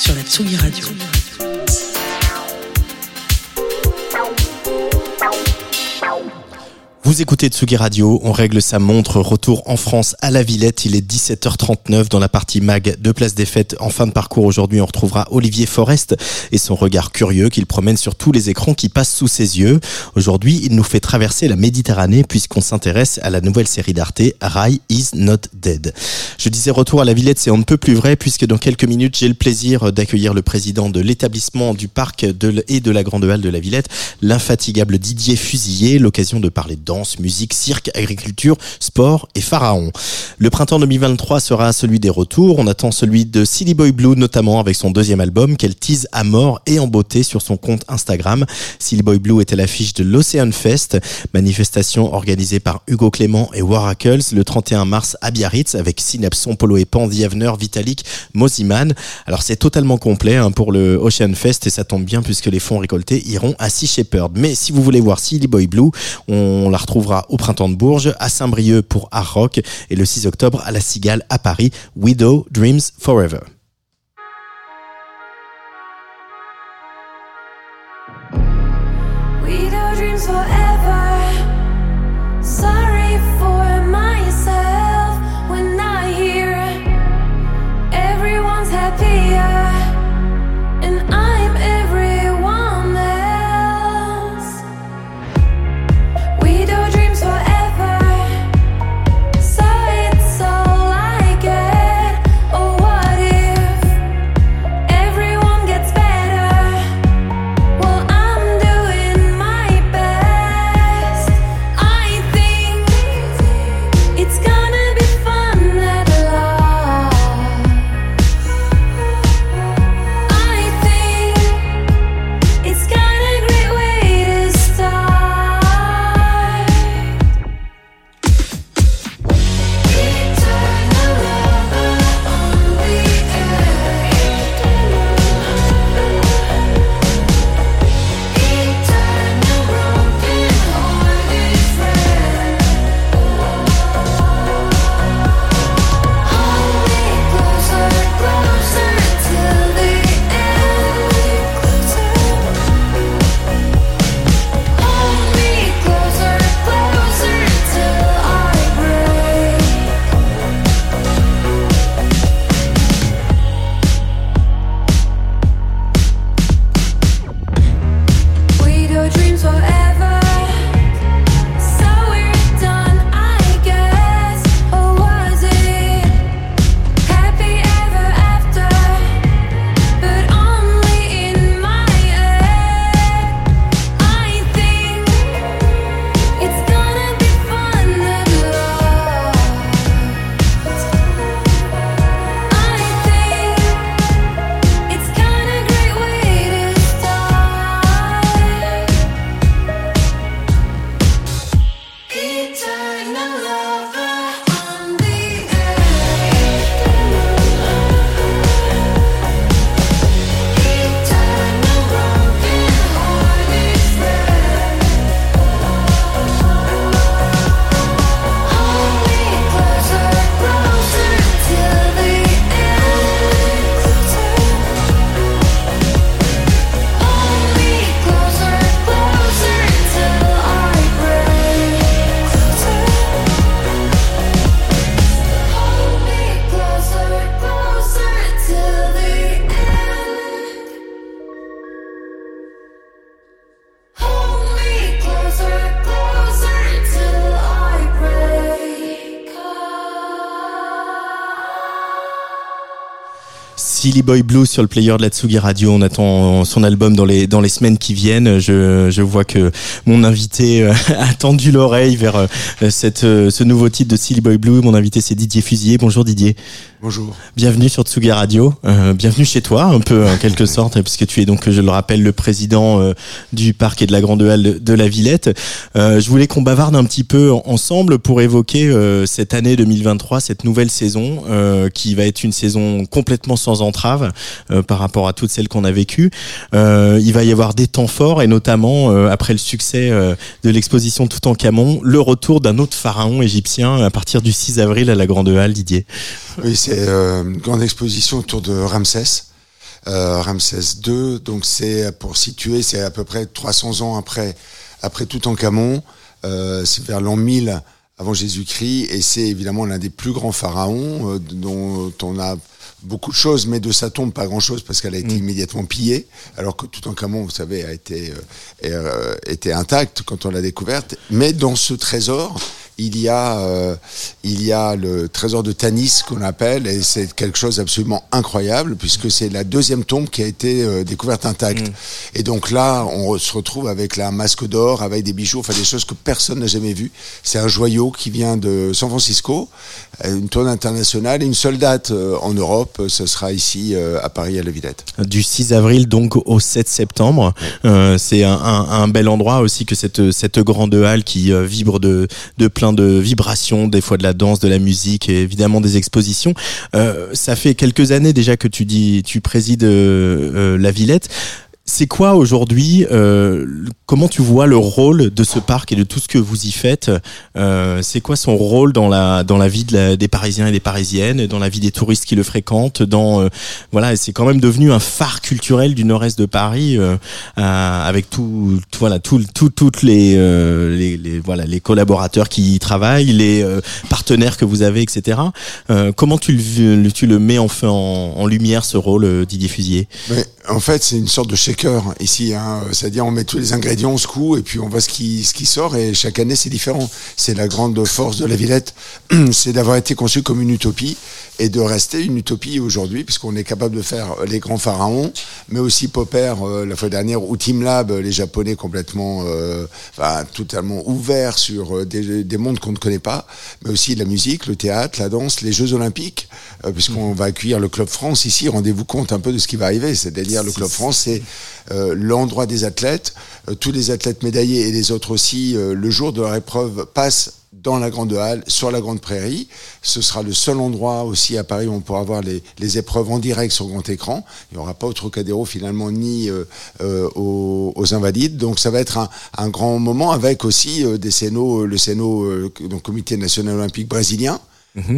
Sur la Tsugi Radio. Vous écoutez Tsugi Radio, on règle sa montre, retour en France à la Villette, il est 17h39 dans la partie mag de Place des Fêtes. En fin de parcours aujourd'hui, on retrouvera Olivier Forest et son regard curieux qu'il promène sur tous les écrans qui passent sous ses yeux. Aujourd'hui, il nous fait traverser la Méditerranée puisqu'on s'intéresse à la nouvelle série d'Arte, Rai is not dead. Je disais retour à la Villette, c'est on ne peut plus vrai puisque dans quelques minutes, j'ai le plaisir d'accueillir le président de l'établissement du parc et de la Grande Halle de la Villette, l'infatigable Didier Fusillé, l'occasion de parler de danse, musique, cirque, agriculture, sport et pharaon. Le printemps 2023 sera celui des retours. On attend celui de Silly Boy Blue, notamment avec son deuxième album qu'elle tease à mort et en beauté sur son compte Instagram. Silly Boy Blue à l'affiche de l'Ocean Fest, manifestation organisée par Hugo Clément et Waracles le 31 mars à Biarritz avec Synapson, Polo et Pan, The Avener, Vitalik, Moziman. Alors c'est totalement complet hein, pour le Ocean Fest et ça tombe bien puisque les fonds récoltés iront à Sea Shepherd. Mais si vous voulez voir Silly Boy Blue, on la retrouvera au printemps de Bourges, à Saint-Brieuc pour Art Rock et le 6 octobre à la Cigale à Paris, Widow Dreams Forever. Silly Boy Blue sur le player de la Tsugi Radio. On attend son album dans les dans les semaines qui viennent. Je, je vois que mon invité euh, a tendu l'oreille vers euh, cette euh, ce nouveau titre de Silly Boy Blue. Mon invité c'est Didier Fusier. Bonjour Didier. Bonjour. Bienvenue sur Tsugi Radio. Euh, bienvenue chez toi, un peu en quelque sorte, puisque tu es donc, je le rappelle, le président euh, du parc et de la Grande Halle de, de la Villette. Euh, je voulais qu'on bavarde un petit peu en- ensemble pour évoquer euh, cette année 2023, cette nouvelle saison, euh, qui va être une saison complètement sans entrave euh, par rapport à toutes celles qu'on a vécues. Euh, il va y avoir des temps forts, et notamment euh, après le succès euh, de l'exposition Tout en Camon, le retour d'un autre pharaon égyptien à partir du 6 avril à la Grande Halle, Didier. Oui, c'est euh, une grande exposition autour de Ramsès. Euh, Ramsès II, donc c'est pour situer, c'est à peu près 300 ans après, après Toutankhamon, euh, c'est vers l'an 1000 avant Jésus-Christ, et c'est évidemment l'un des plus grands pharaons euh, dont on a beaucoup de choses, mais de sa tombe pas grand-chose parce qu'elle a été immédiatement pillée, alors que Toutankhamon, vous savez, a été, euh, euh, était intact quand on l'a découverte. Mais dans ce trésor, il y a, euh, il y a le trésor de Tanis qu'on appelle, et c'est quelque chose d'absolument incroyable puisque c'est la deuxième tombe qui a été euh, découverte intacte. Et donc là, on se retrouve avec la masque d'or, avec des bijoux, enfin des choses que personne n'a jamais vues. C'est un joyau qui vient de San Francisco, euh, une tournée internationale, et une seule date euh, en Europe, ce sera ici à Paris à la Villette. du 6 avril donc au 7 septembre. C'est un, un- un bel endroit aussi que cette, cette grande halle qui vibre de, de plein de vibrations, des fois de la danse, de la musique et évidemment des expositions. Euh, ça fait quelques années déjà que tu dis, tu présides euh, euh, la Villette. C'est quoi aujourd'hui euh, Comment tu vois le rôle de ce parc et de tout ce que vous y faites euh, C'est quoi son rôle dans la dans la vie de la- des Parisiens et des Parisiennes, dans la vie des touristes qui le fréquentent Dans euh, voilà, c'est quand même devenu un phare culturel du Nord-Est de Paris, euh, euh, avec tout, voilà, tout, tout- toutes les, euh, les, les- voilà, les collaborateurs qui y travaillent, les partenaires que vous avez, etc. Comment tu le, tu le mets enfin en, en lumière ce rôle, Didier Fusier? En fait, c'est une sorte de ici. Hein. C'est-à-dire, on met tous les ingrédients, on secoue, et puis on voit ce qui, ce qui sort. Et chaque année, c'est différent. C'est la grande force de la Villette, c'est d'avoir été conçu comme une utopie et de rester une utopie aujourd'hui, puisqu'on est capable de faire les grands pharaons, mais aussi Popper euh, la fois dernière, ou Team Lab, les Japonais complètement, euh, enfin, totalement ouverts sur euh, des, des mondes qu'on ne connaît pas, mais aussi la musique, le théâtre, la danse, les Jeux Olympiques, euh, puisqu'on va accueillir le Club France ici. Rendez-vous compte un peu de ce qui va arriver, c'est-à-dire le Club France, c'est euh, l'endroit des athlètes. Euh, tous les athlètes médaillés et les autres aussi, euh, le jour de leur épreuve, passent dans la grande halle, sur la grande prairie. Ce sera le seul endroit aussi à Paris où on pourra voir les, épreuves en direct sur grand écran. Il n'y aura pas au Trocadéro finalement ni euh, euh, aux, Invalides. Donc ça va être un, grand moment avec aussi euh, des le euh, Comité national olympique brésilien.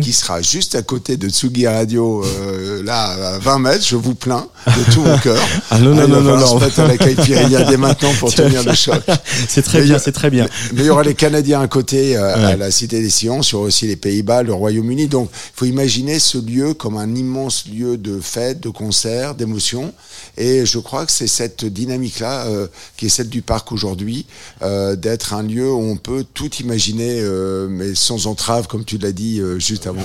Qui sera juste à côté de Tsugi Radio, euh, là, à 20 mètres, je vous plains de tout mon cœur. Ah non, non, va non, non, falloir non. se à la dès maintenant pour tenir le choc. C'est très Mais bien, c'est très bien. Mais il y aura les Canadiens à côté, euh, à la Cité des Sciences, il y aura aussi les Pays-Bas, le Royaume-Uni. Donc, il faut imaginer ce lieu comme un immense lieu de fête, de concert, d'émotion. Et je crois que c'est cette dynamique-là euh, qui est celle du parc aujourd'hui, euh, d'être un lieu où on peut tout imaginer, euh, mais sans entrave, comme tu l'as dit juste avant.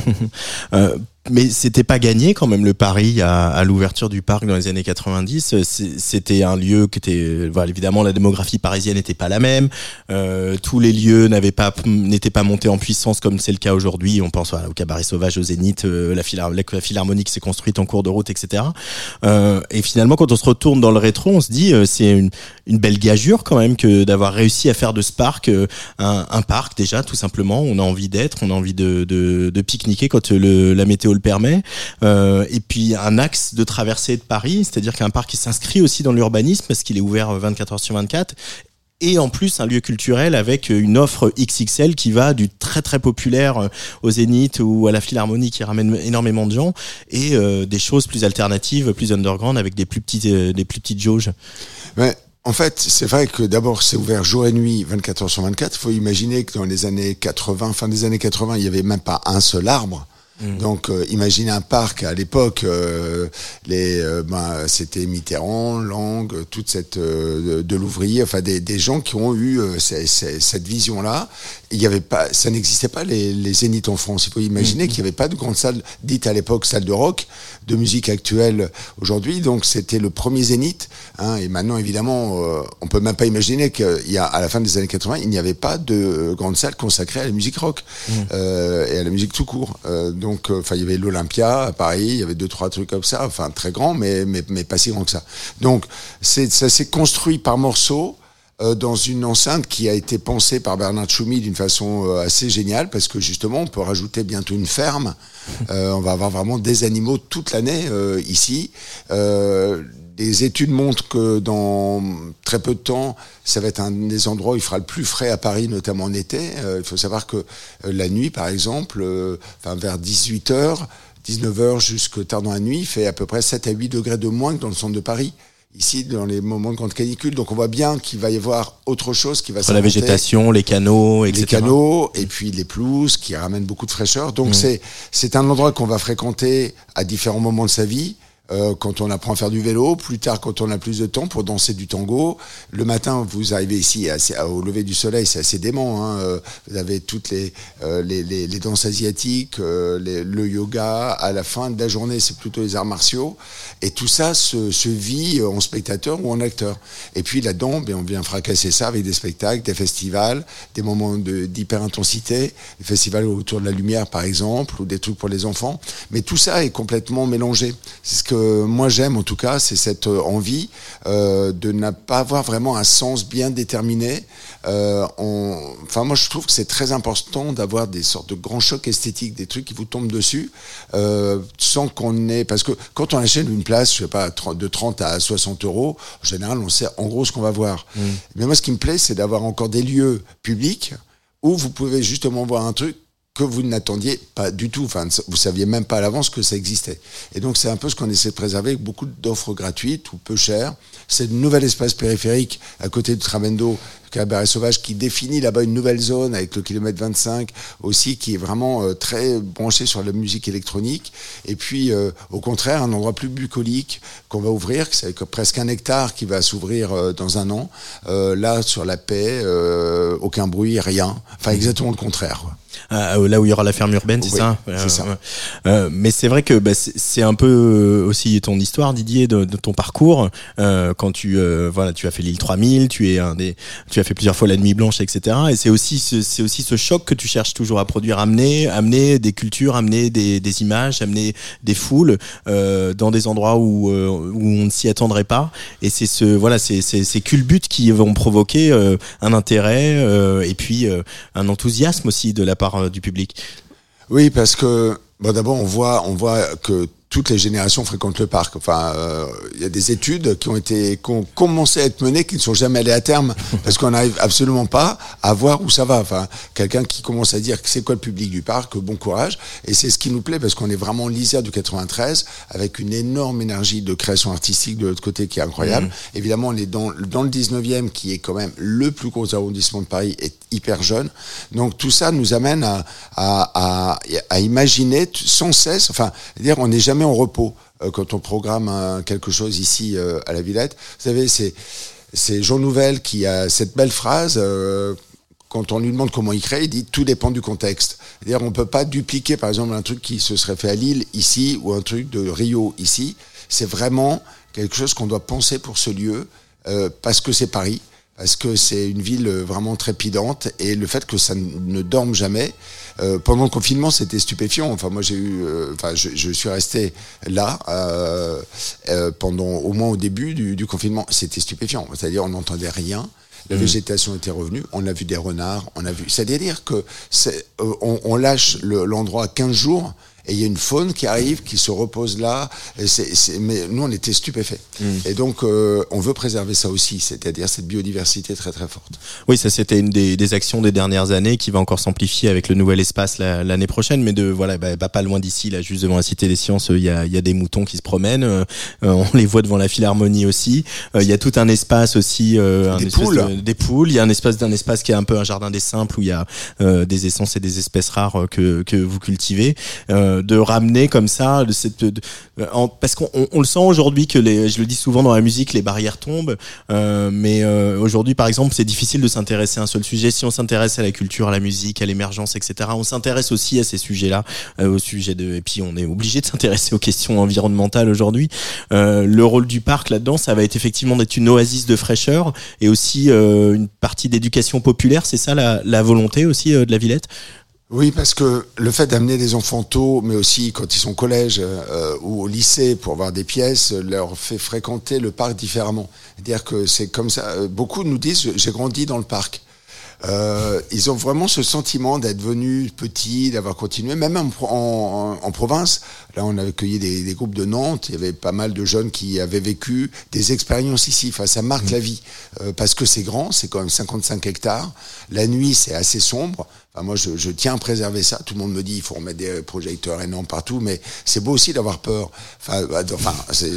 Euh, mais c'était pas gagné quand même le pari à, à l'ouverture du parc dans les années 90. C'est- C'était un lieu qui était, voilà, évidemment, la démographie parisienne n'était pas la même. Euh, tous les lieux n'avaient pas n'étaient pas montés en puissance comme c'est le cas aujourd'hui. On pense voilà, au cabaret sauvage, au Zénith, euh, la, philar- la, la philharmonique s'est construite en cours de route, etc. Euh, et finalement, quand on se retourne dans le rétro, on se dit euh, c'est une, une belle gageure quand même que d'avoir réussi à faire de ce parc euh, un, un parc déjà tout simplement. On a envie d'être, on a envie de, de, de pique-niquer quand le, la météo permet. Euh, et puis un axe de traversée de Paris, c'est-à-dire qu'un parc qui s'inscrit aussi dans l'urbanisme parce qu'il est ouvert 24 heures sur 24 et en plus un lieu culturel avec une offre XXL qui va du très très populaire euh, au Zénith ou à la Philharmonie qui ramène énormément de gens et euh, des choses plus alternatives, plus underground avec des plus petites euh, des plus petites jauges. En fait, c'est vrai que d'abord, c'est ouvert jour et nuit, 24 heures sur 24. Il faut imaginer que dans les années 80, fin des années 80, il n'y avait même pas un seul arbre. Donc, euh, imaginez un parc à l'époque, euh, euh, ben, c'était Mitterrand, Lang, toute cette euh, de, l'ouvrier, enfin des, gens qui ont eu cette vision-là il y avait pas, ça n'existait pas les, les zéniths en France. Il faut imaginer qu'il n'y avait pas de grande salle, dite à l'époque salle de rock, de musique actuelle aujourd'hui. Donc c'était le premier zénith. Hein, et maintenant, évidemment, euh, on peut même pas imaginer qu'il y a, à la fin des années 80, il n'y avait pas de grande salle consacrée à la musique rock euh, et à la musique tout court. Euh, donc, enfin, il y avait l'Olympia à Paris, il y avait deux trois trucs comme ça, enfin très grand, mais mais, mais pas si grand que ça. Donc, c'est ça s'est construit par morceaux euh, dans une enceinte qui a été pensée par Bernard Choumi d'une façon euh, assez géniale parce que justement on peut rajouter bientôt une ferme. Euh, on va avoir vraiment des animaux toute l'année euh, ici. Euh, les études montrent que dans très peu de temps, ça va être un des endroits où il fera le plus frais à Paris, notamment en été. Euh, il faut savoir que la nuit, par exemple, euh, enfin, vers 18h, 19h jusqu'à tard dans la nuit, il fait à peu près 7 à 8 degrés de moins que dans le centre de Paris. Ici, dans les moments de grande canicule. Donc, on voit bien qu'il va y avoir autre chose qui va Sur la végétation, les canaux, etc. les canaux et puis les pelouses qui ramènent beaucoup de fraîcheur. Donc c'est c'est un endroit qu'on va fréquenter à différents moments de sa vie. Euh, quand on apprend à faire du vélo, plus tard quand on a plus de temps pour danser du tango. Le matin, vous arrivez ici assez- au lever du soleil, c'est assez dément. Hein. Euh, Vous avez toutes les, euh, les, les, les danses asiatiques, euh, les- le yoga. À la fin de la journée, c'est plutôt les arts martiaux. Et tout ça se, se vit en spectateur ou en acteur. Et puis là-dedans, ben, on vient fracasser ça avec des spectacles, des festivals, des moments d'hyper-intensité, des festivals autour de la lumière par exemple, ou des trucs pour les enfants. Mais tout ça est complètement mélangé. C'est ce que moi j'aime en tout cas, c'est cette euh, envie euh, de ne pas avoir vraiment un sens bien déterminé. Euh, on- Enfin moi je trouve que c'est très important d'avoir des sortes de grands chocs esthétiques, des trucs qui vous tombent dessus, euh, sans qu'on ait... Parce que quand on achète une place, je sais pas, 30 de 30 à 60 euros, en général on sait en gros ce qu'on va voir. Mais moi ce qui me plaît, c'est d'avoir encore des lieux publics où vous pouvez justement voir un truc que vous n'attendiez pas du tout. Enfin, vous saviez même pas à l'avance que ça existait. Et donc, c'est un peu ce qu'on essaie de préserver avec beaucoup d'offres gratuites ou peu chères. C'est le nouvel espace périphérique à côté du Tramendo, Cabaret Sauvage, qui définit là-bas une nouvelle zone avec le kilomètre 25 aussi, qui est vraiment euh, très branché sur la musique électronique. Et puis, euh, au contraire, un endroit plus bucolique qu'on va ouvrir, c'est presque un hectare qui va s'ouvrir euh, dans un an. Là, sur la paix, aucun bruit, rien. Enfin, exactement le contraire. Ah, euh, là où il y aura la ferme urbaine, c'est Oui, ça c'est ça. ouais. Euh, mais c'est vrai que bah, c'est un peu euh, aussi ton histoire, Didier, de, de ton parcours. Euh, quand tu euh, voilà, tu as fait l'île 3000, tu es un des, tu as fait plusieurs fois la nuit blanche, etc. Et c'est aussi ce, c'est aussi ce choc que tu cherches toujours à produire, amener, amener des cultures, amener des, des images, amener des foules euh, dans des endroits où euh, où on ne s'y attendrait pas. Et c'est ce voilà, c'est c'est ces culbutes qui vont provoquer euh, un intérêt euh, et puis euh, un enthousiasme aussi de la part euh, du public. Oui, parce que bon, d'abord on voit, on voit que toutes les générations fréquentent le parc. Enfin, euh, il y a des études qui ont été, qui ont commencé à être menées, qui ne sont jamais allées à terme, parce qu'on n'arrive absolument pas à voir où ça va. Enfin, quelqu'un qui commence à dire que c'est quoi le public du parc, bon courage. Et c'est ce qui nous plaît, parce qu'on est vraiment en lisière du 93, avec une énorme énergie de création artistique de l'autre côté qui est incroyable. Évidemment, on est dans, dans le 19e, qui est quand même le plus gros arrondissement de Paris, est hyper jeune. Donc tout ça nous amène à, à, à, à imaginer sans cesse, enfin, dire on n'est jamais en repos euh, quand on programme un- quelque chose ici euh, à la Villette. Vous savez, c'est Jean Nouvel qui a cette belle phrase. euh, quand on lui demande comment il crée, il dit tout dépend du contexte. C'est-à-dire on peut pas dupliquer par exemple un truc qui se serait fait à Lille ici ou un truc de Rio ici. C'est vraiment quelque chose qu'on doit penser pour ce lieu parce que c'est Paris, parce que c'est une ville euh, vraiment trépidante et le fait que ça ne dorme jamais. euh, pendant le confinement, c'était stupéfiant. Enfin, moi, j'ai eu, euh, enfin, je, je suis resté là euh, pendant au moins au début du, du confinement. C'était stupéfiant. C'est-à-dire, on n'entendait rien. La végétation était revenue. On a vu des renards. On a vu. C'est-à-dire que on, on lâche le- l'endroit à 15 jours et il y a une faune qui arrive, qui se repose là. Et mais nous, on était stupéfaits. Et donc, euh, on veut préserver ça aussi, c'est-à-dire cette biodiversité très très forte. Oui, ça c'était une des, des actions des dernières années qui va encore s'amplifier avec le nouvel espace la- l'année prochaine, mais de voilà, bah, bah, pas loin d'ici, là, juste devant la Cité des Sciences, il y a, il y a des moutons qui se promènent, euh, euh, on les voit devant la Philharmonie aussi. Euh, Il y a tout un espace aussi, un Des poules. de- des poules. Il y a un espace d'un espace qui est un peu un jardin des simples où il y a des essences et des espèces rares que que vous cultivez. Euh, euh, de ramener comme ça de cette de- en- parce qu'on on- le sent aujourd'hui que les je le dis souvent dans la musique les barrières tombent euh, mais euh, aujourd'hui par exemple c'est difficile de s'intéresser à un seul sujet. Si on s'intéresse à la culture à la musique à l'émergence etc on s'intéresse aussi à ces sujets là au sujet de et puis on est obligé de s'intéresser aux questions environnementales aujourd'hui. Euh, le rôle du parc là-dedans ça va être effectivement d'être une oasis de fraîcheur et aussi euh, une partie d'éducation populaire. C'est ça la, la volonté aussi euh, de la Villette? Oui, parce que le fait d'amener des enfants tôt, mais aussi quand ils sont au collège euh, ou au lycée pour voir des pièces, euh, leur fait fréquenter le parc différemment. C'est-à-dire que c'est comme ça. euh, Beaucoup nous disent j'ai grandi dans le parc. Euh, ils ont vraiment ce sentiment d'être venus petits, d'avoir continué, même en, en- en- province. Là, on a accueilli des, des groupes de Nantes. Il y avait pas mal de jeunes qui avaient vécu des expériences ici. Enfin, ça marque la vie Euh, parce que c'est grand, c'est quand même 55 hectares. La nuit, c'est assez sombre. Enfin, moi, je, je tiens à préserver ça. Tout le monde me dit il faut remettre des projecteurs énormes partout, mais c'est beau aussi d'avoir peur. Enfin, bah, enfin, c'est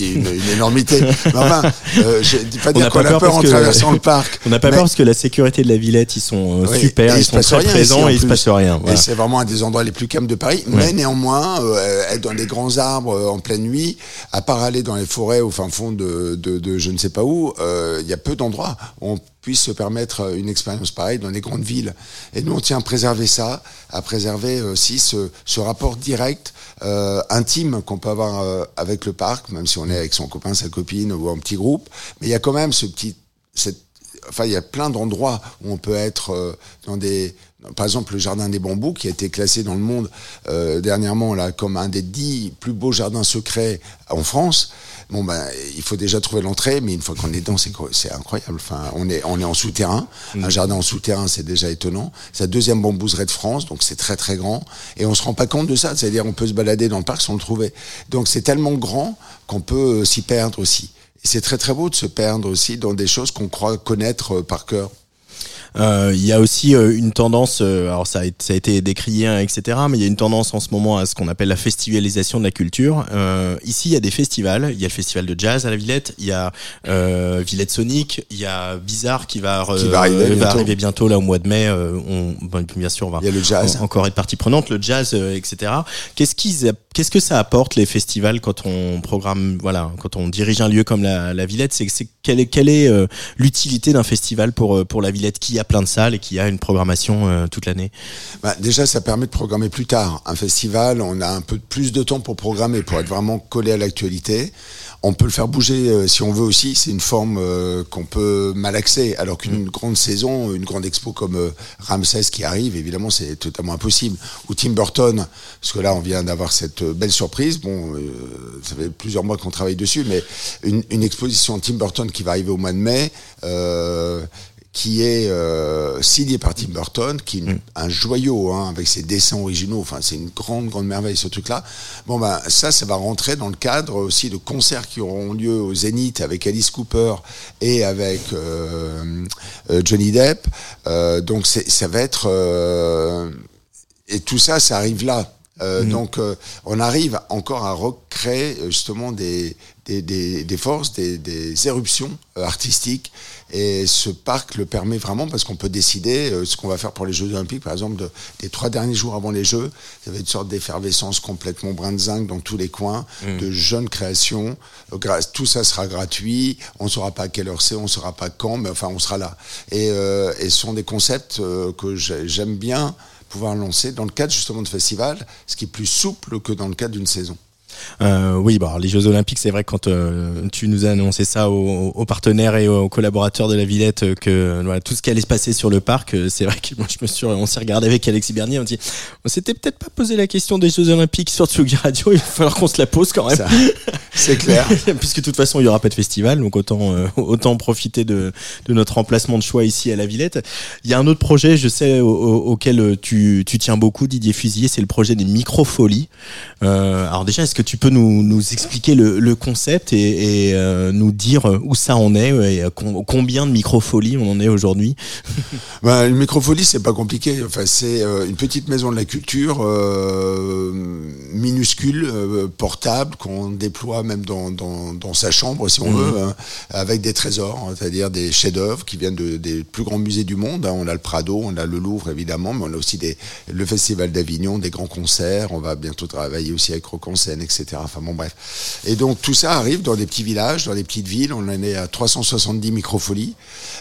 une, une énormité. Mais enfin, euh, je dis pas On dire qu'on a peur en que- traversant le parc. On n'a pas Mais- peur parce que la sécurité de la Villette, ils sont euh, oui, super, ils sont très rien présents et il se passe rien. Et c'est vraiment un des endroits les plus calmes de Paris. Mais néanmoins, euh, être dans des grands arbres euh, en pleine nuit, à part aller dans les forêts au fin fond de, de, de je ne sais pas où, euh, il y a peu d'endroits où on puisse se permettre euh, une expérience pareille dans les grandes villes. Et nous, on tient à préserver ça, à préserver aussi ce, ce rapport direct, euh, intime qu'on peut avoir euh, avec le parc, même si on est avec son copain, sa copine ou un petit groupe. Mais il y a quand même ce petit, cette enfin, il y a plein d'endroits où on peut être euh, dans des, par exemple, le jardin des bambous qui a été classé dans le monde euh, dernièrement là comme un des dix plus beaux jardins secrets en France. Bon ben, il faut déjà trouver l'entrée, mais une fois qu'on est dedans, c'est incroyable. Enfin, on est on est en souterrain. Un jardin en souterrain, c'est déjà étonnant. C'est la deuxième bambouserie de France, donc c'est très très grand. Et on se rend pas compte de ça. C'est-à-dire, on peut se balader dans le parc sans le trouver. Donc c'est tellement grand qu'on peut euh, s'y perdre aussi. Et c'est très très beau de se perdre aussi dans des choses qu'on croit connaître euh, par cœur. Euh, Il y a aussi euh, une tendance, euh, alors ça a, été- ça a été décrié, hein, etc. Mais il y a une tendance en ce moment à ce qu'on appelle la festivalisation de la culture. Euh, ici, il y a des festivals. Il y a le festival de jazz à la Villette. Il y a euh, Villette Sonic. Il y a Bizarre qui va, Qui va arriver bientôt. arriver bientôt là au mois de mai. Euh, on, bien sûr, on va Il y a le jazz. en- encore être partie prenante, le jazz, euh, etc. Qu'est-ce qu'ils, qu'est-ce que ça apporte les festivals quand on programme, voilà, quand on dirige un lieu comme la, la Villette? C'est, quelle est, quelle est euh, l'utilité d'un festival pour pour la Villette? Qui a plein de salles et qui a une programmation euh, toute l'année Bah, déjà, ça permet de programmer plus tard. Un festival, on a un peu plus de temps pour programmer, pour être vraiment collé à l'actualité. On peut le faire bouger euh, si on veut aussi. C'est une forme euh, qu'on peut malaxer. Alors qu'une grande saison, une grande expo comme Ramsès qui arrive, évidemment, c'est totalement impossible. Ou Tim Burton, parce que là, on vient d'avoir cette belle surprise. Bon, ça fait plusieurs mois qu'on travaille dessus, mais une, une exposition Tim Burton qui va arriver au mois de mai. Euh, qui est euh, signé par Tim Burton, qui est une- un joyau hein, avec ses dessins originaux. Enfin, c'est une grande, grande merveille ce truc-là. Bon ben ça, ça va rentrer dans le cadre aussi de concerts qui auront lieu au Zénith avec Alice Cooper et avec euh, euh, Johnny Depp. Euh, donc ça va être euh, et tout ça, ça arrive là. Euh, Donc, euh, on arrive encore à recréer euh, justement des, des, des, des forces, des, des éruptions euh, artistiques. Et ce parc le permet vraiment parce qu'on peut décider euh, ce qu'on va faire pour les Jeux Olympiques. Par exemple, de, des trois derniers jours avant les Jeux, il y avait une sorte d'effervescence complètement brin de zinc dans tous les coins, de jeunes créations. Euh, Tout ça sera gratuit. On ne saura pas à quelle heure c'est, on ne saura pas quand, mais enfin, on sera là. Et, euh, et ce sont des concepts euh, que j'ai- j'aime bien pouvoir lancer dans le cadre justement de festivals, ce qui est plus souple que dans le cadre d'une saison. Euh, oui, bah, les Jeux Olympiques, c'est vrai que quand euh, tu nous as annoncé ça aux, aux partenaires et aux collaborateurs de la Villette, euh, que voilà, tout ce qui allait se passer sur le parc, euh, c'est vrai que moi je me suis, on s'est regardé avec Alexis Bernier, on dit, on s'était peut-être pas posé la question des Jeux Olympiques sur Tsugi Radio, il va falloir qu'on se la pose quand même. Ça, c'est clair. Puisque de toute façon il y aura pas de festival, donc autant euh, autant profiter de, de notre emplacement de choix ici à la Villette. Il y a un autre projet, je sais, au- au- auquel euh, tu, tu tiens beaucoup, Didier Fusilier, c'est le projet des microfolies. Euh, alors déjà, est-ce que tu peux nous, nous expliquer le, le concept et, et, euh, nous dire où ça en est et combien de microfolies on en est aujourd'hui? Ben, une microfolie, c'est pas compliqué. Enfin, c'est euh, une petite maison de la culture euh, minuscule, euh, portable, qu'on déploie même dans, dans, dans sa chambre, si on veut, hein, avec des trésors, hein, c'est-à-dire des chefs-d'œuvre qui viennent de, des plus grands musées du monde. hein. On a le Prado, on a le Louvre évidemment, mais on a aussi des, le Festival d'Avignon, des grands concerts. On va bientôt travailler aussi avec Rock en scène, etc. Enfin bon, bref. Et donc tout ça arrive dans des petits villages, dans des petites villes. On en est à 370 microfolies,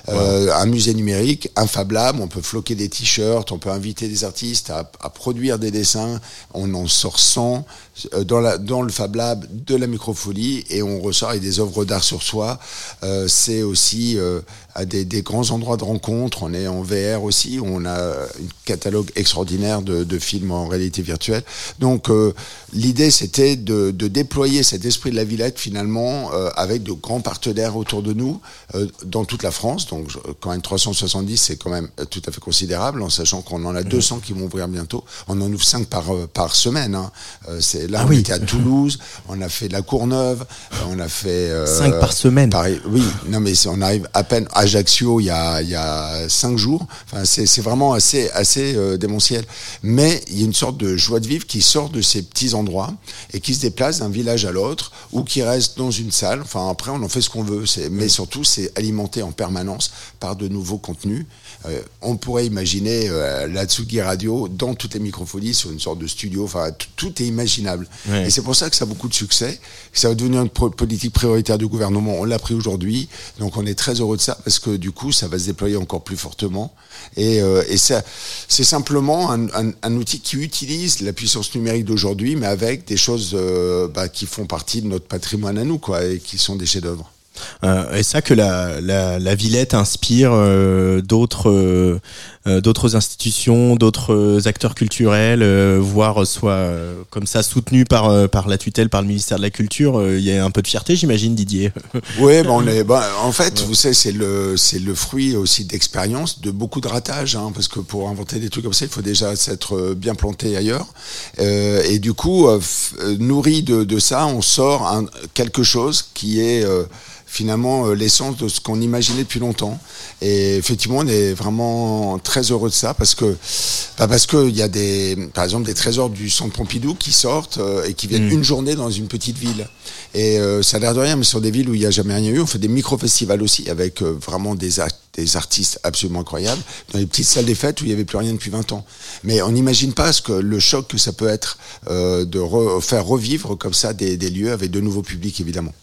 euh, un musée numérique, un Fab Lab. On peut floquer des t-shirts, on peut inviter des artistes à, à produire des dessins. On en sort 100 euh, dans, la, dans le Fab Lab de la microfolie et on ressort avec des œuvres d'art sur soi. Euh, c'est aussi euh, à des, des grands endroits de rencontre. On est en VR aussi. On a un catalogue extraordinaire de, de films en réalité virtuelle. Donc l'idée c'était de, de déployer cet esprit de la Villette finalement euh, avec de grands partenaires autour de nous euh, dans toute la France. Donc quand même 370 c'est quand même euh, tout à fait considérable en sachant qu'on en a 200 qui vont ouvrir bientôt. On en ouvre 5 par, par semaine. hein. C'est là Ah on oui. était à Toulouse, on a fait la Courneuve, on a fait euh, Cinq par semaine. Paris, oui, non mais on arrive à peine à Ajaccio il y a il y a cinq jours. Enfin c'est c'est vraiment assez assez démentiel. Mais il y a une sorte de joie de vivre qui sort de ces petits endroits et qui se déplace d'un village à l'autre ou qui reste dans une salle. Enfin après on en fait ce qu'on veut. Mais surtout c'est alimenté en permanence par de nouveaux contenus. Euh, on pourrait imaginer euh, la Tsugi Radio dans toutes les microphonies sur une sorte de studio. Enfin, tout est imaginable. Ouais. Et c'est pour ça que ça a beaucoup de succès. que Ça va devenir une politique prioritaire du gouvernement. On l'a pris aujourd'hui. Donc, on est très heureux de ça parce que du coup, ça va se déployer encore plus fortement. Et, euh, et ça, c'est simplement un, un- un outil qui utilise la puissance numérique d'aujourd'hui, mais avec des choses bah, qui font partie de notre patrimoine à nous, et qui sont des chefs-d'œuvre. Euh, et ça que la, la, la Villette inspire euh, d'autres euh, euh, d'autres institutions, d'autres acteurs culturels, euh, voire soit euh, comme ça soutenu par euh, par la tutelle, par le ministère de la Culture. euh, Il y a un peu de fierté, j'imagine, Didier. Oui, ben on est. Ben, en fait, vous savez, c'est le c'est le fruit aussi d'expérience, de beaucoup de ratage, hein, parce que pour inventer des trucs comme ça, il faut déjà s'être bien planté ailleurs. Euh, et du coup, nourri de, de ça, on sort un, quelque chose qui est euh, finalement euh, l'essence de ce qu'on imaginait depuis longtemps. Et effectivement, on est vraiment très heureux de ça parce que bah parce que il y a des par exemple des trésors du centre Pompidou qui sortent euh, et qui viennent une journée dans une petite ville. Et euh, ça a l'air de rien, mais sur des villes où il n'y a jamais rien eu, on fait des micro-festivals aussi avec vraiment des, des artistes absolument incroyables dans les petites salles des fêtes où il n'y avait plus rien depuis 20 ans. Mais on n'imagine pas ce que le choc que ça peut être euh, de re- faire revivre comme ça des, des lieux avec de nouveaux publics évidemment.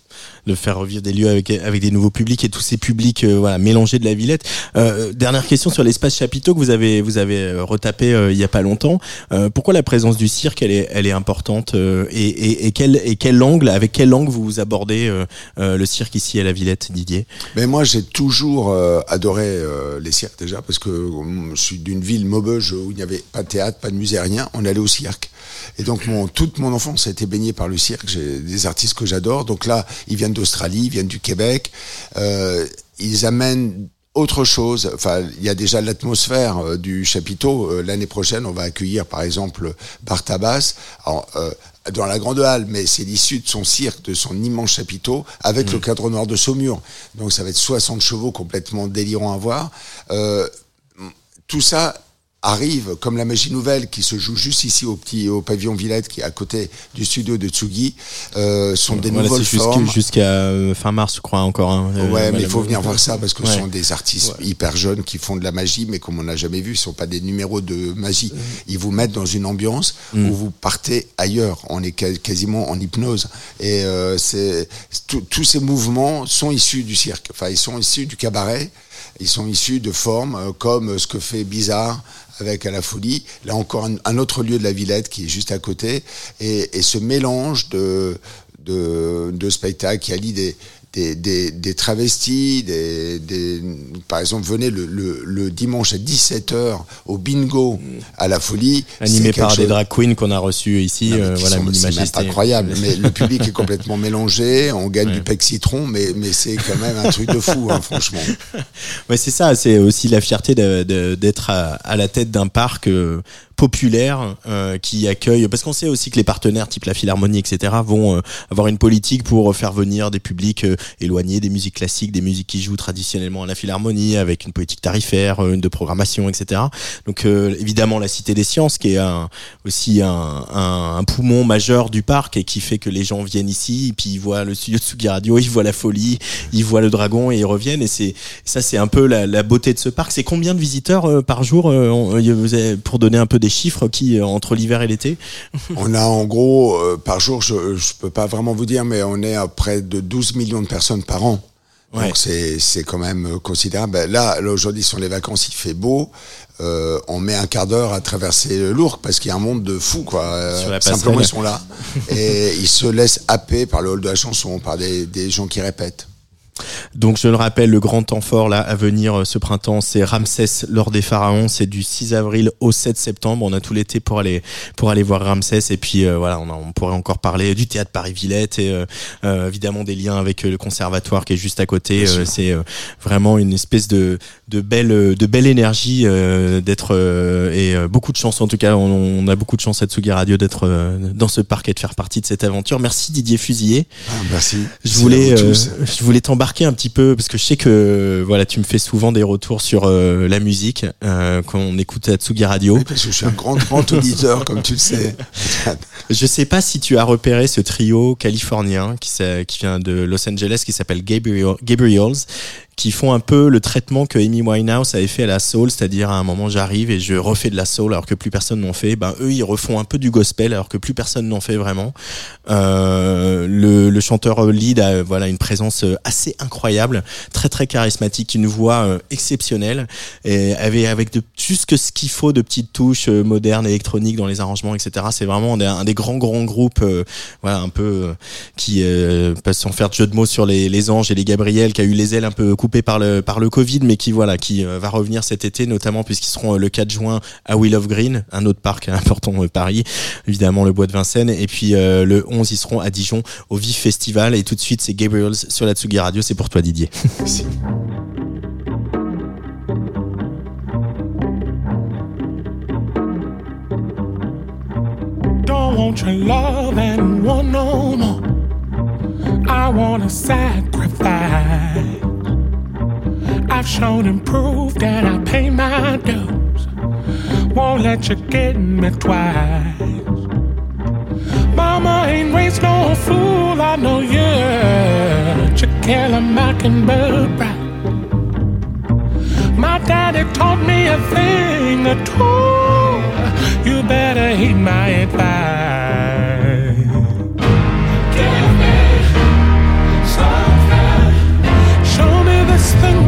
De faire revivre des lieux avec avec des nouveaux publics et tous ces publics euh, voilà mélangés de la Villette. Euh, dernière question sur l'espace chapiteau que vous avez vous avez euh, retapé il y a pas longtemps. Pourquoi la présence du cirque elle est elle est importante et, et, et quel et quel angle avec quel angle vous abordez le cirque ici à la Villette, Didier? Mais moi, j'ai toujours adoré les cirques déjà, parce que euh, je suis d'une ville Maubeuge où il n'y avait pas de théâtre, pas de musée, rien. On allait au cirque. Et donc, mon, toute mon enfance a été baignée par le cirque. J'ai des artistes que j'adore. Donc là, ils viennent d'Australie, ils viennent du Québec. Euh, ils amènent autre chose. Enfin, il y a déjà l'atmosphère euh, du chapiteau. Euh, L'année prochaine, on va accueillir, par exemple, Bartabas. Alors, euh, dans la grande halle, mais c'est l'issue de son cirque, de son immense chapiteau, avec le cadre noir de Saumur. Donc ça va être 60 chevaux complètement délirants à voir. Tout ça arrive comme la magie nouvelle qui se joue juste ici au petit au pavillon Villette qui est à côté du studio de Tsugi euh, sont des Voilà, nouvelles formes jusqu'à euh, fin mars, je crois encore. hein. Euh, Ouais, mais il faut venir voir ça parce que Ouais. ce sont des artistes hyper jeunes qui font de la magie, mais comme on n'a jamais vu, ce sont pas des numéros de magie. Ils vous mettent dans une ambiance où vous partez ailleurs. On est quasiment en hypnose. Et euh, c'est tous ces mouvements sont issus du cirque. Enfin, ils sont issus du cabaret. Ils sont issus de formes euh, comme ce que fait Bizarre avec à la folie. Là encore un, autre lieu de la Villette qui est juste à côté. Et, ce mélange de spectacles qui allie des, des, des, des travestis, des, des, par exemple, venez le, le, le dimanche à 17h au bingo à la folie. Animé par quelque des chose- drag queens qu'on a reçus ici, mais euh, voilà, c'est incroyable, mais le public est complètement mélangé, on gagne du pec citron, mais, mais c'est quand même un truc de fou, hein, franchement. Ouais, c'est ça, c'est aussi la fierté d'être à, à la tête d'un parc euh, populaire euh, qui accueille, parce qu'on sait aussi que les partenaires type la Philharmonie, etc., vont euh, avoir une politique pour faire venir des publics euh, éloigné des musiques classiques, des musiques qui jouent traditionnellement à la philharmonie, avec une politique tarifaire, euh, une de programmation, etc. Donc euh, évidemment la Cité des Sciences, qui est un, aussi un, un, un poumon majeur du parc et qui fait que les gens viennent ici, et puis ils voient le studio de Tsugi Radio, ils voient la folie, ils voient le dragon et ils reviennent. Et c'est ça, c'est un peu la, la beauté de ce parc. C'est combien de visiteurs euh, par jour euh, on- pour donner un peu des chiffres qui euh, entre l'hiver et l'été On a en gros, euh, par jour, je ne peux pas vraiment vous dire, mais on est à près de 12 millions de personnes par an. Ouais. Donc c'est c'est quand même euh, considérable. Ben là, là aujourd'hui sont les vacances, il fait beau. Euh, on met un quart d'heure à traverser Lourdes parce qu'il y a un monde de fous quoi. Euh, simplement ils sont là et ils se laissent happer par le hall de la chanson, par des, des gens qui répètent. Donc je le rappelle, le grand temps fort là à venir euh, ce printemps, c'est Ramsès lors des pharaons, c'est du 6 avril au 7 septembre. On a tout l'été pour aller pour aller voir Ramsès et puis euh, voilà, on, a- on pourrait encore parler du théâtre Paris-Villette et euh, euh, évidemment des liens avec euh, le conservatoire qui est juste à côté. C'est vraiment une espèce de de belle de belle énergie euh, d'être euh, et euh, beaucoup de chance en tout cas. On, on a beaucoup de chance à Tsugi Radio d'être dans ce parc et de faire partie de cette aventure. Merci Didier Fusillé. Ah, merci. Je voulais, euh, je voulais t'embarquer un petit peu parce que je sais que voilà, tu me fais souvent des retours sur euh, la musique euh, quand on écoute à Tsugi Radio. Oui, parce que je suis un grand grand auditeur comme tu le sais. Je sais pas si tu as repéré ce trio californien qui, qui vient de Los Angeles qui s'appelle Gabriel, Gabriels qui font un peu le traitement que Amy Winehouse avait fait à la soul, c'est-à-dire à un moment j'arrive et je refais de la soul alors que plus personne n'en fait. Ben eux ils refont un peu du gospel alors que plus personne n'en fait vraiment. Euh, le, le chanteur lead a voilà une présence euh, assez incroyable, très très charismatique, une voix euh, exceptionnelle et avec avec de, juste ce qu'il faut de petites touches euh, modernes électroniques dans les arrangements etc. C'est vraiment un des, grands grands groupes euh, voilà un peu qui euh, pas sans faire de jeu de mots sur les, les anges et les Gabriel qui a eu les ailes un peu coupées par le par le Covid mais qui voilà qui euh, va revenir cet été notamment puisqu'ils seront euh, le 4 juin à Will of Green un autre parc important de Paris évidemment le bois de Vincennes et puis euh, le 11 ils seront à Dijon au Vif Festival et tout de suite c'est Gabriels sur la Tsugi Radio c'est pour toi Didier Merci. Don't want your love and want no more. I want to sacrifice. I've shown and proved that I pay my dues. Won't let you get me twice. Mama ain't raised no fool, I know you. To kill a mockingbird right. My daddy taught me a thing or two. You better heed my advice.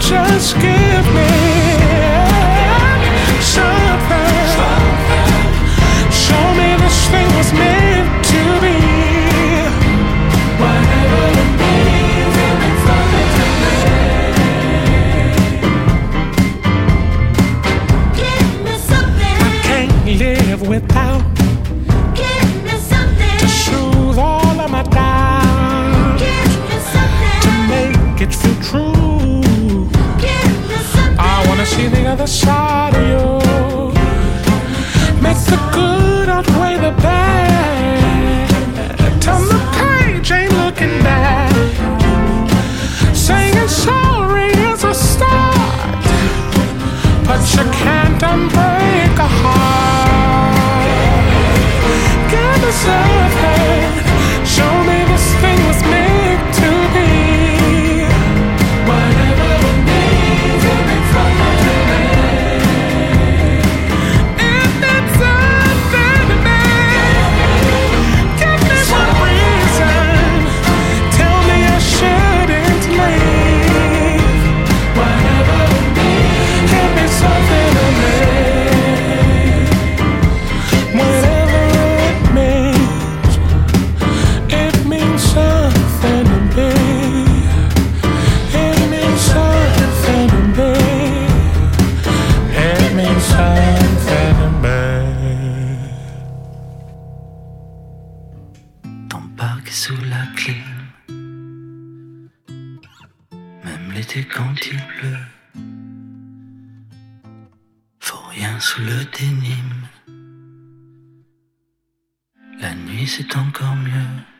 just give me La nuit c'est encore mieux.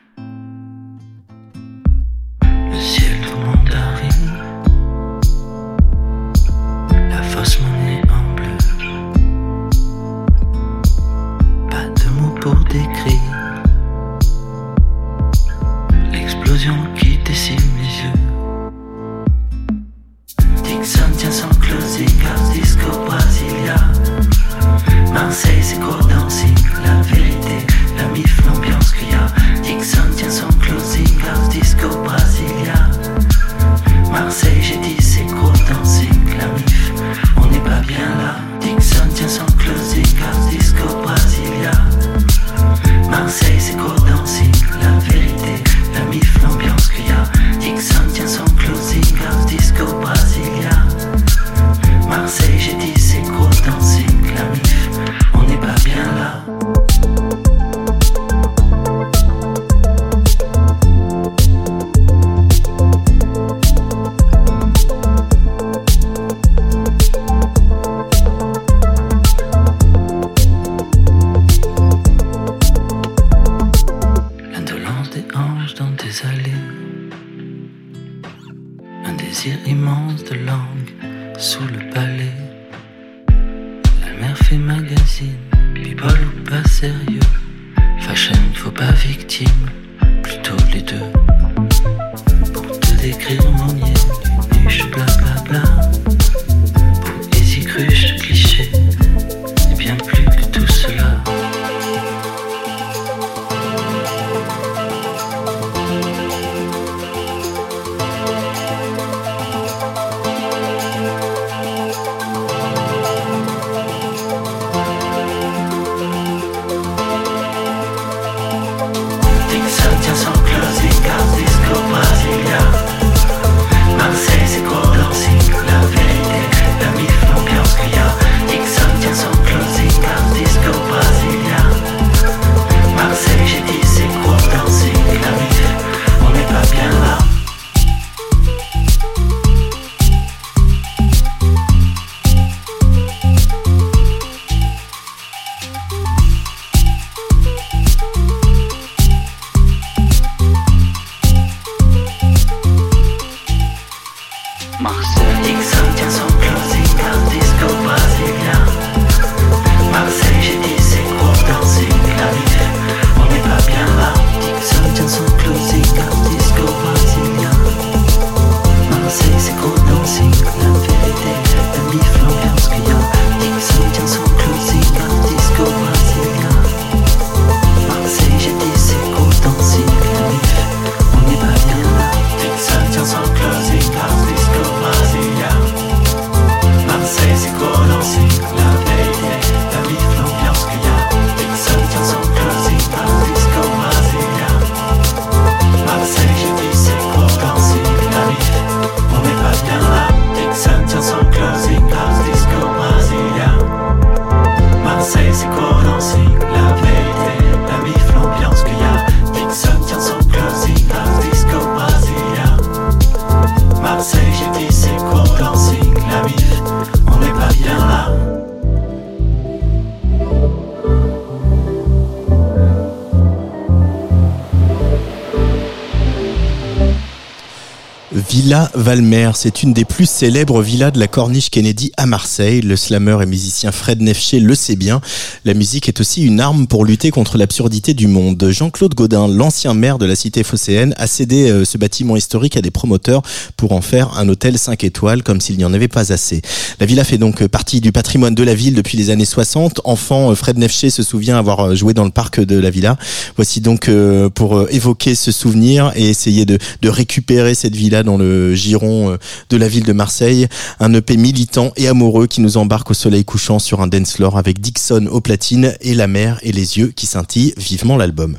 C'est une des plus célèbres villas de la Corniche Kennedy à Marseille. Le slammer et musicien Fred Nefché le sait bien. La musique est aussi une arme pour lutter contre l'absurdité du monde. Jean-Claude Godin, l'ancien maire de la cité phocéenne, a cédé euh, ce bâtiment historique à des promoteurs pour en faire un hôtel 5 étoiles comme s'il n'y en avait pas assez. La villa fait donc partie du patrimoine de la ville depuis les années 60. Enfant, euh, Fred Nefché se souvient avoir euh, joué dans le parc de la villa. Voici donc pour évoquer ce souvenir et essayer de, de récupérer cette villa dans le giron euh, de la ville de Marseille, un EP militant et amoureux qui nous embarque au soleil couchant sur un dance floor avec Dixon aux platines et la mer et les yeux qui scintillent vivement l'album.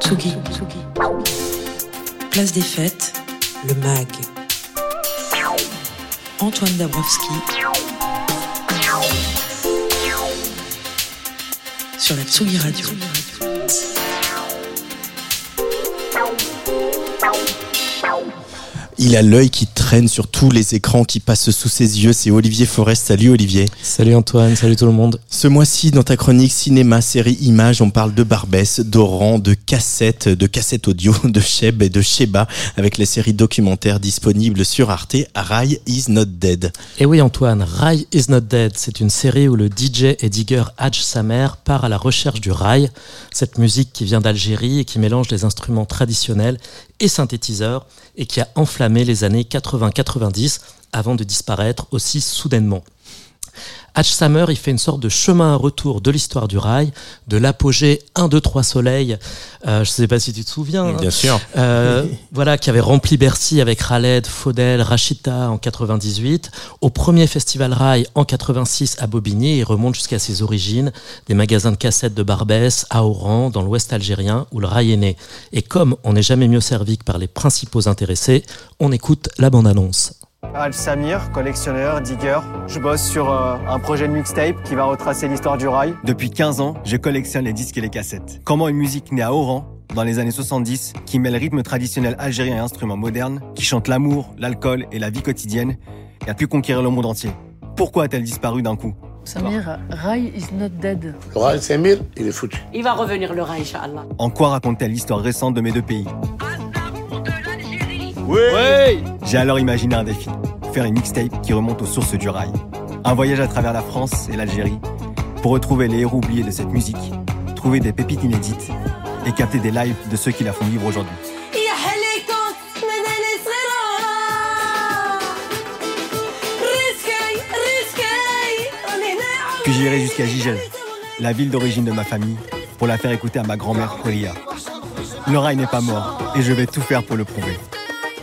Tsugi, Place des fêtes, le MAG. Antoine Dabrowski. Sur la Tsugi Radio. Il a l'œil qui traîne sur tous les écrans qui passent sous ses yeux. C'est Olivier Forest. Salut Olivier. Salut Antoine, salut tout le monde. Ce mois-ci, dans ta chronique cinéma, série, images, on parle de Barbès, d'Oran, de cassettes, de cassettes audio, de Cheb et de Sheba, avec les séries documentaires disponibles sur Arte. Rai is not dead. Et oui Antoine, Rai is not dead, c'est une série où le DJ et digger Hadj Samer part à la recherche du rail, cette musique qui vient d'Algérie et qui mélange les instruments traditionnels et synthétiseurs et qui a enflammé les années 80-90 avant de disparaître aussi soudainement. Hatch Summer, il fait une sorte de chemin à retour de l'histoire du rail, de l'apogée 1, 2, 3 soleil, euh, je sais pas si tu te souviens, hein. Bien sûr. Euh, voilà, qui avait rempli Bercy avec Khaled, Faudel, Rachita en 98, au premier festival rail en 86 à Bobigny, et remonte jusqu'à ses origines, des magasins de cassettes de Barbès à Oran, dans l'ouest algérien, où le rail est né. Et comme on n'est jamais mieux servi que par les principaux intéressés, on écoute la bande-annonce. Al Samir, collectionneur, digger. Je bosse sur euh, un projet de mixtape qui va retracer l'histoire du rail. Depuis 15 ans, je collectionne les disques et les cassettes. Comment une musique née à Oran, dans les années 70, qui mêle rythme traditionnel algérien et instruments modernes, qui chante l'amour, l'alcool et la vie quotidienne, et a pu conquérir le monde entier. Pourquoi a-t-elle disparu d'un coup? Samir, Rai is not dead. Le Rail Samir, il est foutu. Il va revenir le Rai, Inch'Allah. En quoi raconte-t-elle l'histoire récente de mes deux pays? Oui, J'ai alors imaginé un défi. Faire une mixtape qui remonte aux sources du rail. Un voyage à travers la France et l'Algérie pour retrouver les héros oubliés de cette musique, trouver des pépites inédites et capter des lives de ceux qui la font vivre aujourd'hui. Puis j'irai jusqu'à Gigel, la ville d'origine de ma famille, pour la faire écouter à ma grand-mère Kolia. Le rail n'est pas mort et je vais tout faire pour le prouver.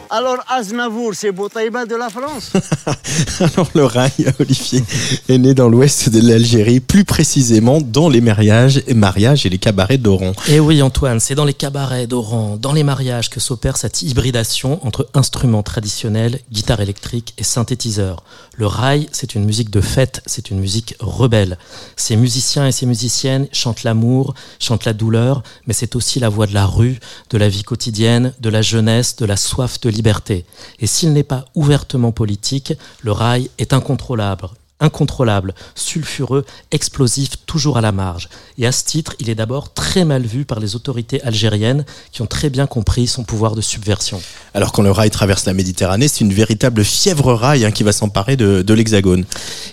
Alors Aznavour, c'est Boutaïba de la France Alors le rail, Olivier, est né dans l'ouest de l'Algérie, plus précisément dans les mariages, mariages et les cabarets d'Oran. Et oui Antoine, c'est dans les cabarets d'Oran, dans les mariages que s'opère cette hybridation entre instruments traditionnels, guitare électrique et synthétiseurs. Le rail, c'est une musique de fête, c'est une musique rebelle. Ces musiciens et ces musiciennes chantent l'amour, chantent la douleur, mais c'est aussi la voix de la rue, de la vie quotidienne, de la jeunesse, de la soif de liberté. Et s'il n'est pas ouvertement politique, le rail est incontrôlable incontrôlable, sulfureux, explosif, toujours à la marge. Et à ce titre, il est d'abord très mal vu par les autorités algériennes qui ont très bien compris son pouvoir de subversion. Alors quand le rail traverse la Méditerranée, c'est une véritable fièvre rail hein, qui va s'emparer de, de l'Hexagone.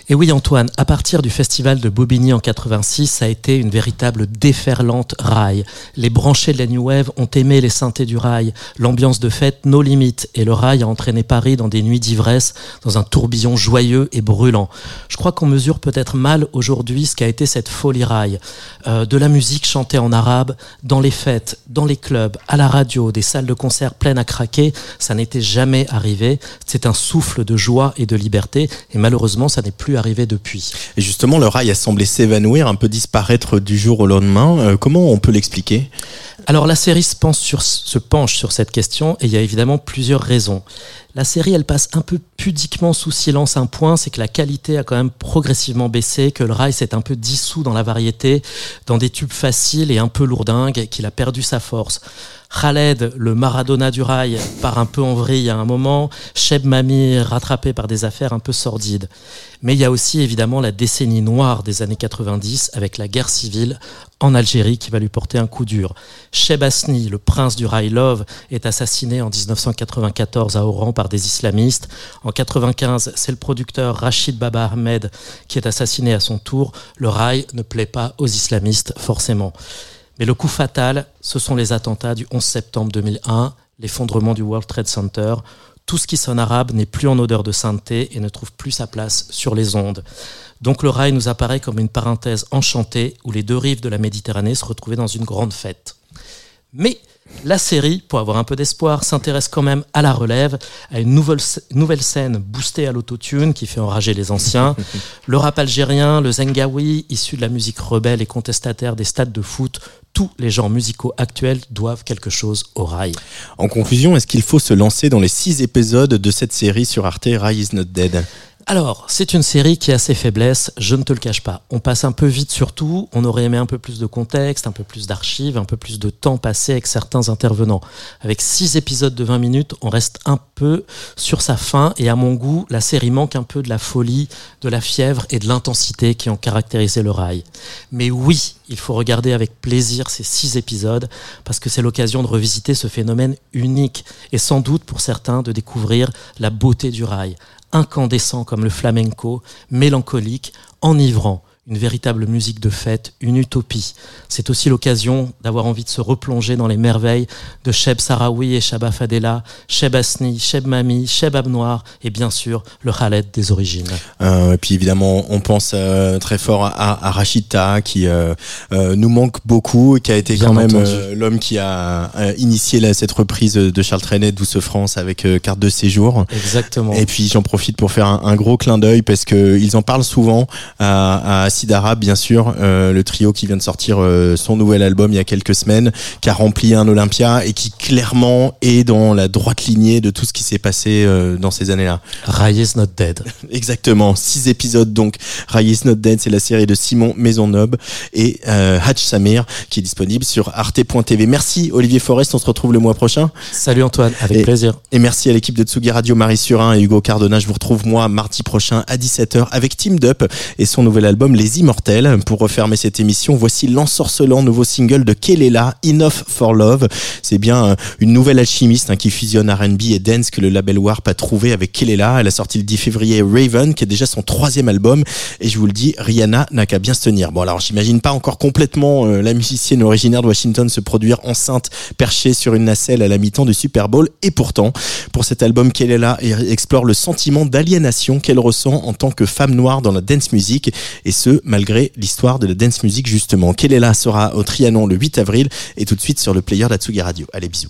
Et oui Antoine, à partir du festival de Bobigny en 86, ça a été une véritable déferlante rail. Les branchés de la New Wave ont aimé les synthés du rail, l'ambiance de fête nos limites, et le rail a entraîné Paris dans des nuits d'ivresse, dans un tourbillon joyeux et brûlant. Je crois qu'on mesure peut-être mal aujourd'hui ce qu'a été cette folie rail. Euh, de la musique chantée en arabe, dans les fêtes, dans les clubs, à la radio, des salles de concert pleines à craquer, ça n'était jamais arrivé. C'est un souffle de joie et de liberté, et malheureusement, ça n'est plus arrivé depuis. Et justement, le rail a semblé s'évanouir, un peu disparaître du jour au lendemain. Euh, comment on peut l'expliquer? Alors la série se, pense sur, se penche sur cette question, et il y a évidemment plusieurs raisons. La série, elle passe un peu pudiquement sous silence un point, c'est que la qualité a quand même progressivement baissé, que le rail s'est un peu dissous dans la variété, dans des tubes faciles et un peu lourdingues, qu'il a perdu sa force. Khaled, le Maradona du rail, part un peu en vrille à un moment, Cheb Mami rattrapé par des affaires un peu sordides. Mais il y a aussi évidemment la décennie noire des années 90 avec la guerre civile en Algérie qui va lui porter un coup dur. Cheb Asni, le prince du rail love, est assassiné en 1994 à Oran par des islamistes. En 95, c'est le producteur Rachid Baba Ahmed qui est assassiné à son tour. Le rail ne plaît pas aux islamistes forcément. Mais le coup fatal, ce sont les attentats du 11 septembre 2001, l'effondrement du World Trade Center. Tout ce qui sonne arabe n'est plus en odeur de sainteté et ne trouve plus sa place sur les ondes. Donc le rail nous apparaît comme une parenthèse enchantée où les deux rives de la Méditerranée se retrouvaient dans une grande fête. Mais la série, pour avoir un peu d'espoir, s'intéresse quand même à la relève, à une nouvelle, nouvelle scène boostée à l'autotune qui fait enrager les anciens. Le rap algérien, le zengawi, issu de la musique rebelle et contestataire des stades de foot, tous les genres musicaux actuels doivent quelque chose au rail. En conclusion, est-ce qu'il faut se lancer dans les six épisodes de cette série sur Arte Rail is not dead? Alors, c'est une série qui a ses faiblesses, je ne te le cache pas. On passe un peu vite sur tout, on aurait aimé un peu plus de contexte, un peu plus d'archives, un peu plus de temps passé avec certains intervenants. Avec six épisodes de 20 minutes, on reste un peu sur sa fin et à mon goût, la série manque un peu de la folie, de la fièvre et de l'intensité qui ont caractérisé le rail. Mais oui, il faut regarder avec plaisir ces six épisodes parce que c'est l'occasion de revisiter ce phénomène unique et sans doute pour certains de découvrir la beauté du rail incandescent comme le flamenco, mélancolique, enivrant, une véritable musique de fête, une utopie. C'est aussi l'occasion d'avoir envie de se replonger dans les merveilles de Cheb Sarawi et Shaba Fadela, Cheb Asni, Cheb Mami, Cheb Abnoir et bien sûr le Khaled des origines. Euh, et puis évidemment, on pense euh, très fort à, à Rachita qui euh, euh, nous manque beaucoup et qui a été Bien quand même euh, l'homme qui a initié la- cette reprise de Charles Trenet Douce France avec carte de séjour. Exactement. Et puis j'en profite pour faire un, un gros clin d'œil parce que ils en parlent souvent à, à Arab, bien sûr, euh, le trio qui vient de sortir euh, son nouvel album il y a quelques semaines, qui a rempli un Olympia et qui clairement est dans la droite lignée de tout ce qui s'est passé euh, dans ces années-là. Rai is not dead. Exactement, six épisodes donc. Ray is not dead, c'est la série de Simon Maisonneuve et euh, Hatch Samir qui est disponible sur arte.tv. Merci Olivier Forest, on se retrouve le mois prochain. Salut Antoine, avec Et- plaisir. Et merci à l'équipe de Tsugi Radio, Marie Surin et Hugo Cardona. Je vous retrouve moi mardi prochain à 17h avec Team Dup et son nouvel album Les Immortels. Pour refermer cette émission, voici l'ensorcelant nouveau single de Kelela, Enough for Love. C'est bien euh, une nouvelle alchimiste hein, qui fusionne R&B et dance que le label Warp a trouvé avec Kelela. Elle a sorti le 10 février Raven, qui est déjà son troisième album. Et je vous le dis, Rihanna n'a qu'à bien se tenir. Bon alors j'imagine pas encore complètement euh, la musicienne originaire de Washington se produire enceinte perchée sur une nacelle à la mi-temps du Super Bowl. Et pourtant, pour cet album et explore le sentiment d'aliénation qu'elle ressent en tant que femme noire dans la dance music et ce malgré l'histoire de la dance music justement. Là sera au Trianon le 8 avril et tout de suite sur le player d'Atsugi Radio. Allez bisous.